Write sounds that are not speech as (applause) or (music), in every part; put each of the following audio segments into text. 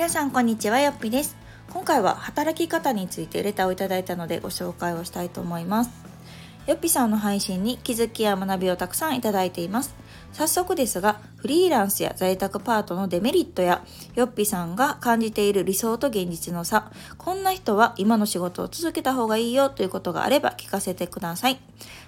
皆さんこんにちはよっぴです。今回は働き方についてレターをいただいたのでご紹介をしたいと思います。よっぴさんの配信に気づきや学びをたくさんいただいています。早速ですがフリーランスや在宅パートのデメリットやよっぴさんが感じている理想と現実の差こんな人は今の仕事を続けた方がいいよということがあれば聞かせてください。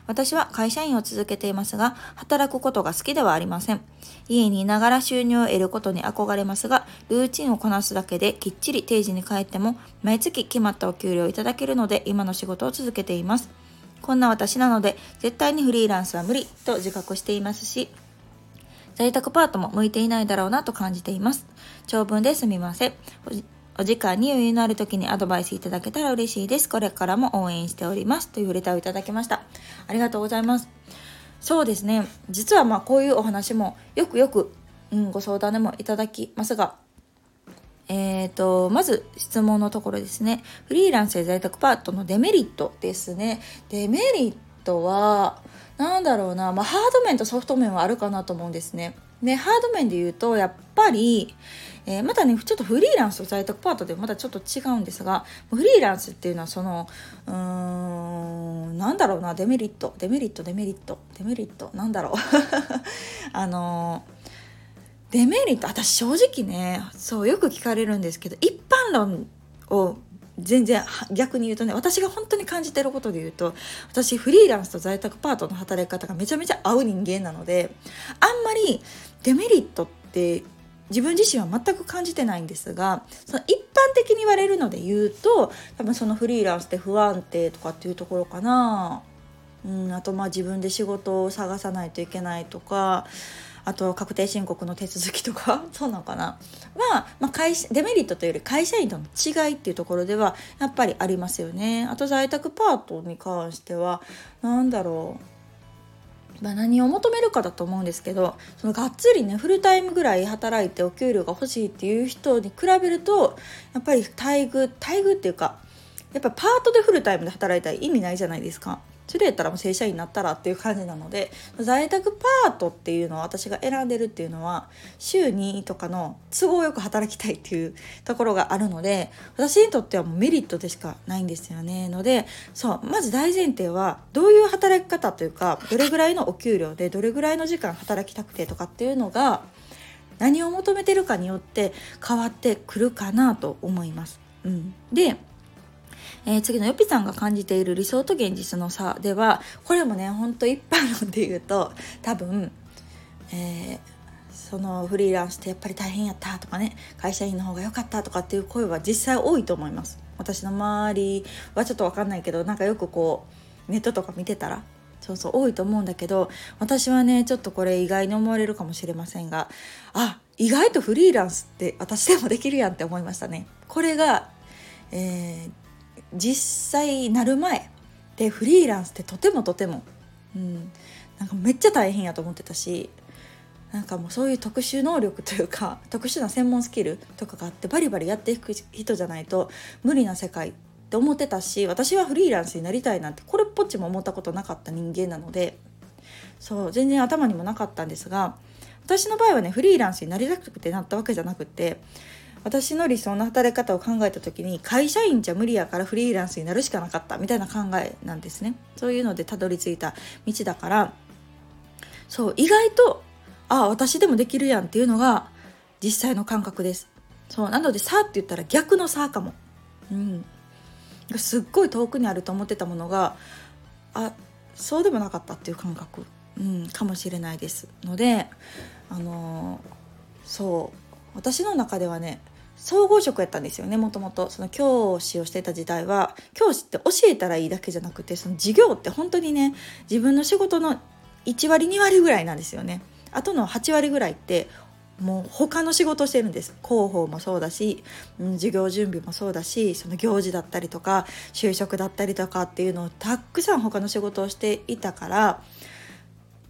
私は会社員を続けていますが働くことが好きではありません。家にいながら収入を得ることに憧れますがルーチンをこなすだけできっちり定時に帰っても毎月決まったお給料をいただけるので今の仕事を続けています。こんな私なので絶対にフリーランスは無理と自覚していますし在宅パートも向いていないだろうなと感じています。長文ですみません。お時間に余裕のある時にアドバイスいただけたら嬉しいです。これからも応援しております。というレターをいただきました。ありがとうございます。そうですね。実はまあこういうお話もよくよく、うん、ご相談でもいただきますが、えーと、まず質問のところですね。フリーランスや在宅パートのデメリットですね。デメリットは、なんだろうな、まあ、ハード面とソフト面はあるかなと思うんですね。で、ハード面で言うと、やっぱり、えー、またね、ちょっとフリーランスと在宅パートでまたちょっと違うんですが、フリーランスっていうのはその、うーん、なんだろうな、デメリット、デメリット、デメリット、デメリット、なんだろう。(laughs) あのデメリット、私正直ね、そう、よく聞かれるんですけど、一般論を全然逆に言うとね私が本当に感じてることで言うと私フリーランスと在宅パートの働き方がめちゃめちゃ合う人間なのであんまりデメリットって自分自身は全く感じてないんですがその一般的に言われるので言うと多分そのフリーランスって不安定とかっていうところかな、うん、あとまあ自分で仕事を探さないといけないとかあと確定申告の手続きとか (laughs) そうなのかな？は、まあ、会社デメリットというより会社員との違いっていうところではやっぱりありますよね。あと在宅パートに関しては何だろうまあ、何を求めるかだと思うんですけどそのがっつりねフルタイムぐらい働いてお給料が欲しいっていう人に比べるとやっぱり待遇待遇っていうかやっぱパートでフルタイムで働いたら意味ないじゃないですか。それやったらもう正社員になったらっていう感じなので在宅パートっていうのを私が選んでるっていうのは週2とかの都合よく働きたいっていうところがあるので私にとってはもうメリットでしかないんですよねのでそうまず大前提はどういう働き方というかどれぐらいのお給料でどれぐらいの時間働きたくてとかっていうのが何を求めてるかによって変わってくるかなと思います。うん、でえー、次のよぴさんが感じている理想と現実の差ではこれもねほんと一般論で言うと多分、えー、そのフリーランスってやっぱり大変やったとかね会社員の方が良かったとかっていう声は実際多いと思います。私の周りはちょっと分かんないけどなんかよくこうネットとか見てたらそうそう多いと思うんだけど私はねちょっとこれ意外に思われるかもしれませんがあ意外とフリーランスって私でもできるやんって思いましたね。これが、えー、実際なる前でフリーランスってとてもとても、うん、なんかめっちゃ大変やと思ってたしなんかもうそういう特殊能力というか特殊な専門スキルとかがあってバリバリやっていく人じゃないと無理な世界って思ってたし私はフリーランスになりたいなんてこれっぽっちも思ったことなかった人間なのでそう全然頭にもなかったんですが私の場合はねフリーランスになりたくてなったわけじゃなくて私の理想の働き方を考えた時に会社員じゃ無理やからフリーランスになるしかなかったみたいな考えなんですね。そういうのでたどり着いた道だから。そう意外とあ私でもできるやんっていうのが実際の感覚です。そうなのでさって言ったら逆の差かも。うん。すっごい遠くにあると思ってたものがあそうでもなかったっていう感覚、うん、かもしれないです。のであのー、そう私の中ではね総合職やったんですよねもともと。その教師をしてた時代は教師って教えたらいいだけじゃなくてその授業って本当にね自分の仕事の1割2割ぐらいなんですよね。あとの8割ぐらいってもう他の仕事をしてるんです。広報もそうだし、うん、授業準備もそうだしその行事だったりとか就職だったりとかっていうのをたくさん他の仕事をしていたから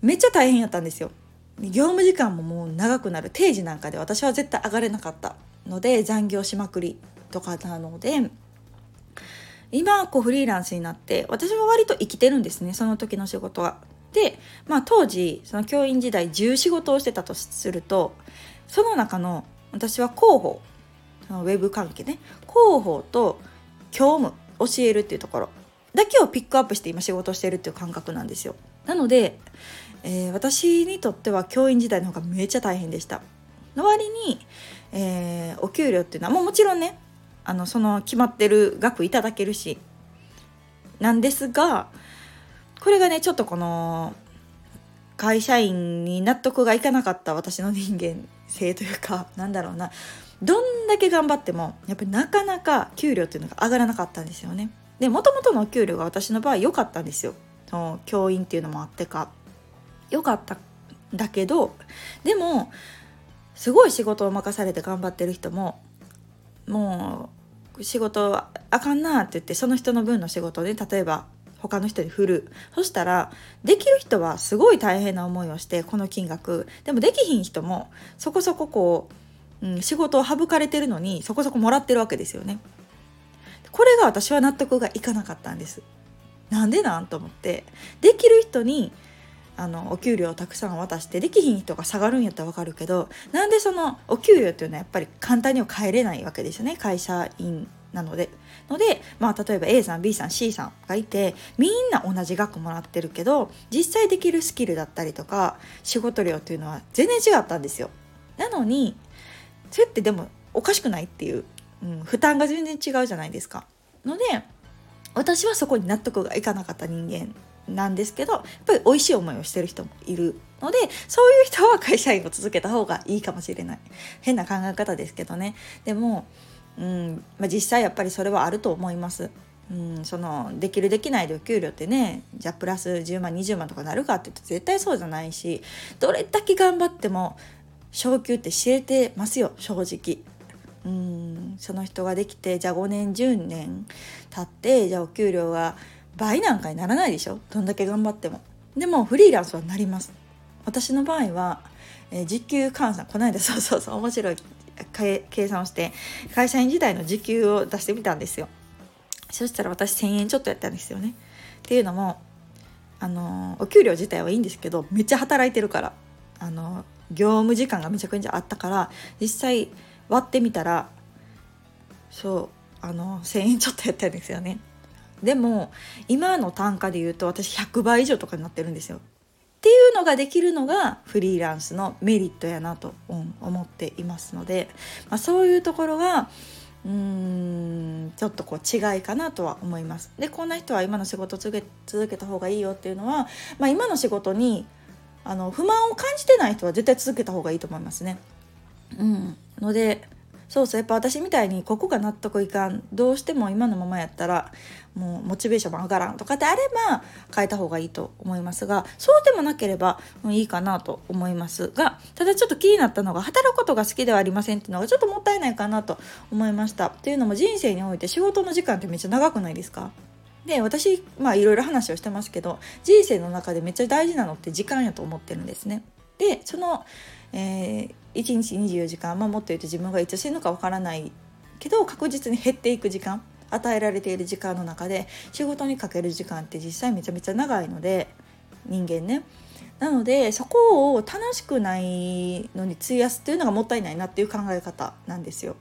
めっちゃ大変やったんですよ。業務時間ももう長くなる。定時なんかで私は絶対上がれなかった。ので残業しまくりとかなので今こうフリーランスになって私は割と生きてるんですねその時の仕事は。で、まあ、当時その教員時代10仕事をしてたとするとその中の私は広報そのウェブ関係ね広報と教務教えるっていうところだけをピックアップして今仕事してるっていう感覚なんですよなので、えー、私にとっては教員時代の方がめっちゃ大変でしたの割に、えー、お給料っていうのはもうもちろんねあのその決まってる額いただけるしなんですがこれがねちょっとこの会社員に納得がいかなかった私の人間性というかなんだろうなどんだけ頑張ってもやっぱりなかなか給料っていうのが上がらなかったんですよね。でもともとのお給料が私の場合良かったんですよ。その教員っていうのもあってか良かったんだけどでもすごい仕事を任されて頑張ってる人ももう仕事あかんなって言ってその人の分の仕事で例えば他の人に振るそしたらできる人はすごい大変な思いをしてこの金額でもできひん人もそこそここう、うん、仕事を省かれてるのにそこそこもらってるわけですよね。これが私は納得がいかなかったんです。なんでなんと思ってできる人にあのお給料をたくさん渡してできひん人が下がるんやったら分かるけどなんでそのお給料っていうのはやっぱり簡単には変えれないわけですよね会社員なので。ので、まあ、例えば A さん B さん C さんがいてみんな同じ額もらってるけど実際できるスキルだったりとか仕事量っていうのは全然違ったんですよ。なのにそれってでもおかしくないっていう、うん、負担が全然違うじゃないですか。ので私はそこに納得がいかなかった人間なんですけどやっぱり美味しい思いをしてる人もいるのでそういう人は会社員を続けた方がいいかもしれない変な考え方ですけどねでも、うんまあ、実際やっぱりそれはあると思います。うん、そのできるできないでお給料ってねじゃあプラス10万20万とかなるかって言うと絶対そうじゃないしどれだけ頑張っても昇給って知れてますよ正直。うんその人ができてじゃあ5年10年経ってじゃあお給料が倍なんかにならないでしょ？どんだけ頑張っても。でもフリーランスはなります。私の場合は、えー、時給換算。この間 (laughs) そうそうそう面白い計算をして会社員時代の時給を出してみたんですよ。そしたら私1,000円ちょっとやったんですよね。っていうのもあのお給料自体はいいんですけどめっちゃ働いてるからあの業務時間がめちゃくちゃあったから実際割ってみたらそうあの1,000円ちょっとやったんですよね。でも今の単価で言うと私100倍以上とかになってるんですよ。っていうのができるのがフリーランスのメリットやなと思っていますので、まあ、そういうところがうーんちょっとこう違いかなとは思います。でこんな人は今の仕事続け続けた方がいいよっていうのは、まあ、今の仕事にあの不満を感じてない人は絶対続けた方がいいと思いますね。うん、のでそうそうやっぱ私みたいにここが納得いかんどうしても今のままやったらもうモチベーションも上がらんとかであれば変えた方がいいと思いますがそうでもなければいいかなと思いますがただちょっと気になったのが働くことが好きではありませんっていうのがちょっともったいないかなと思いましたっていうのも人生において仕事の時間ってめっちゃ長くないですか？で私まあいろいろ話をしてますけど人生の中でめっちゃ大事なのって時間やと思ってるんですね。でその、えー、1日24時間、まあ、もっと言うと自分がいつ死ぬかわからないけど確実に減っていく時間与えられている時間の中で仕事にかける時間って実際めちゃめちゃ長いので人間ねなのでそこを楽しくないのに費やすっていうのがもったいないなっていう考え方なんですよ。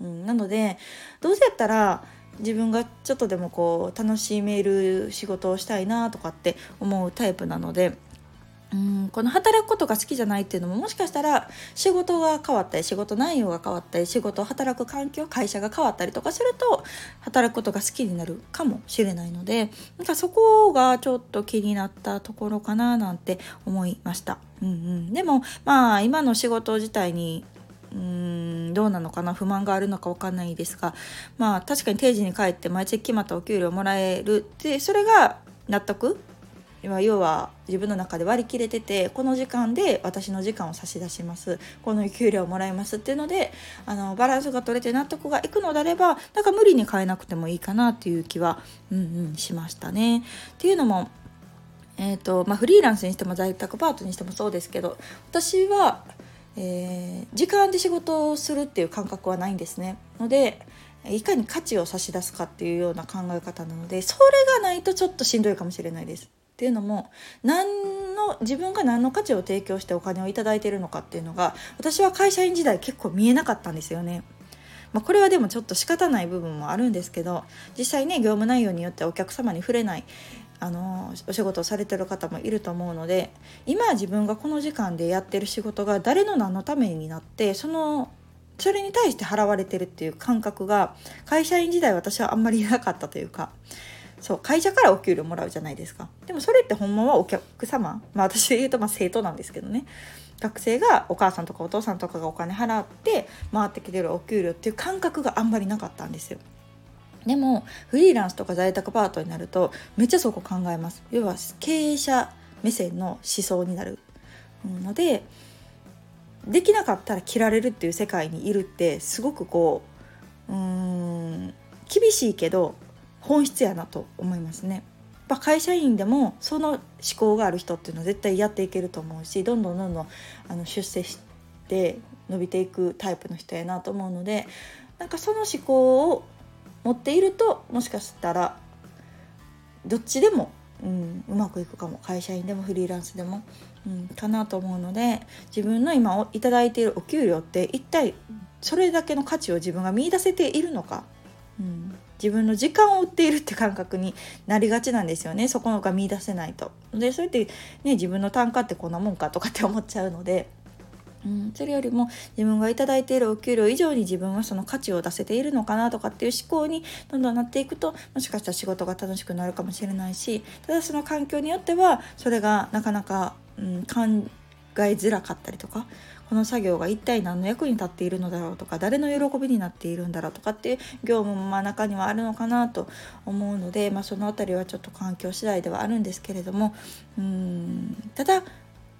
うん、なのでどうせやったら自分がちょっとでもこう楽しめる仕事をしたいなとかって思うタイプなのでうんこの働くことが好きじゃないっていうのももしかしたら仕事が変わったり仕事内容が変わったり仕事を働く環境会社が変わったりとかすると働くことが好きになるかもしれないのでなんかそこがちょっと気になったところかななんて思いました。うんうん、でもまあ今の仕事自体にうーんどうなのかな不満があるのか分かんないですがまあ確かに定時に帰って毎月決まったお給料もらえるでそれが納得今要は自分の中で割り切れててこの時間で私の時間を差し出しますこの給料をもらいますっていうのであのバランスが取れて納得がいくのであればなんか無理に変えなくてもいいかなっていう気はうんうんしましたね。っていうのもえーとまあ、フリーランスにしても在宅パートにしてもそうですけど私は、えー、時間で仕事をするっていう感覚はないんですね。のでいかに価値を差し出すかっていうような考え方なのでそれがないとちょっとしんどいかもしれないです。っていうのも何の自分が何の価値を提供してお金を頂いているのかっていうのが私は会社員時代結構見えなかったんですよね。まあ、これはでもちょっと仕方ない部分もあるんですけど実際ね業務内容によってお客様に触れないあのお仕事をされてる方もいると思うので今自分がこの時間でやってる仕事が誰の何のためになってそのそれに対して払われてるっていう感覚が会社員時代私はあんまりなかったというかそう会社からお給料もらうじゃないですか。でもそれってほんまはお客様まあ私で言うとまあ生徒なんですけどね。学生がお母さんとかお父さんとかがお金払って回ってきてるお給料っていう感覚があんまりなかったんですよ。でもフリーランスとか在宅パートになるとめっちゃそこ考えます。要は経営者目線の思想になる。のでできなかったら切られるっていう世界にいるってすごくこううん厳しいけど本質やなと思いますね。やっぱ会社員でもその思考がある人っていうのは絶対やっていけると思うしどんどんどんどんあの出世して伸びていくタイプの人やなと思うのでなんかその思考を持っているともしかしたらどっちでも、うん、うまくいくかも会社員でもフリーランスでも、うん、かなと思うので自分の今頂いているお給料って一体それだけの価値を自分が見いだせているのか、うん、自分の時間を売っているって感覚になりがちなんですよねそこが見出せないと。でそれってね自分の単価ってこんなもんかとかって思っちゃうので。うん、それよりも自分が頂いているお給料以上に自分はその価値を出せているのかなとかっていう思考にどんどんなっていくともしかしたら仕事が楽しくなるかもしれないしただその環境によってはそれがなかなか、うん、考えづらかったりとかこの作業が一体何の役に立っているのだろうとか誰の喜びになっているんだろうとかっていう業務もまあ中にはあるのかなと思うので、まあ、その辺りはちょっと環境次第ではあるんですけれどもうんただ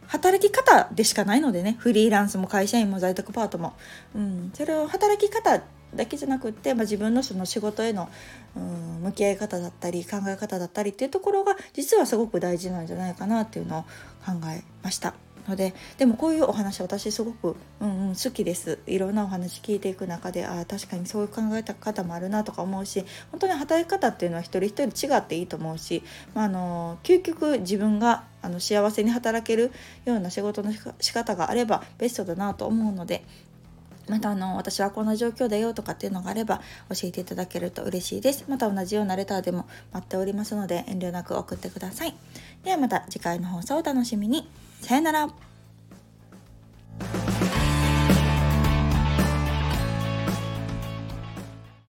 働き方でしかないのでねフリーランスも会社員も在宅パートも、うん、それを働き方だけじゃなくって、まあ、自分のその仕事への、うん、向き合い方だったり考え方だったりっていうところが実はすごく大事なんじゃないかなっていうのを考えました。のででもこういうお話私すごく、うんうん、好きです。いろんなお話聞いていく中でああ確かにそういう考え方もあるなとか思うし本当に働き方っていうのは一人一人違っていいと思うし、まあ、あの究極自分があの幸せに働けるような仕事の仕方があればベストだなと思うのでまたあの私はこんな状況だよとかっていうのがあれば教えていただけると嬉しいです。また同じようなレターでも待っておりますので遠慮なく送ってください。ではまた次回の放送をお楽しみに。さよなら。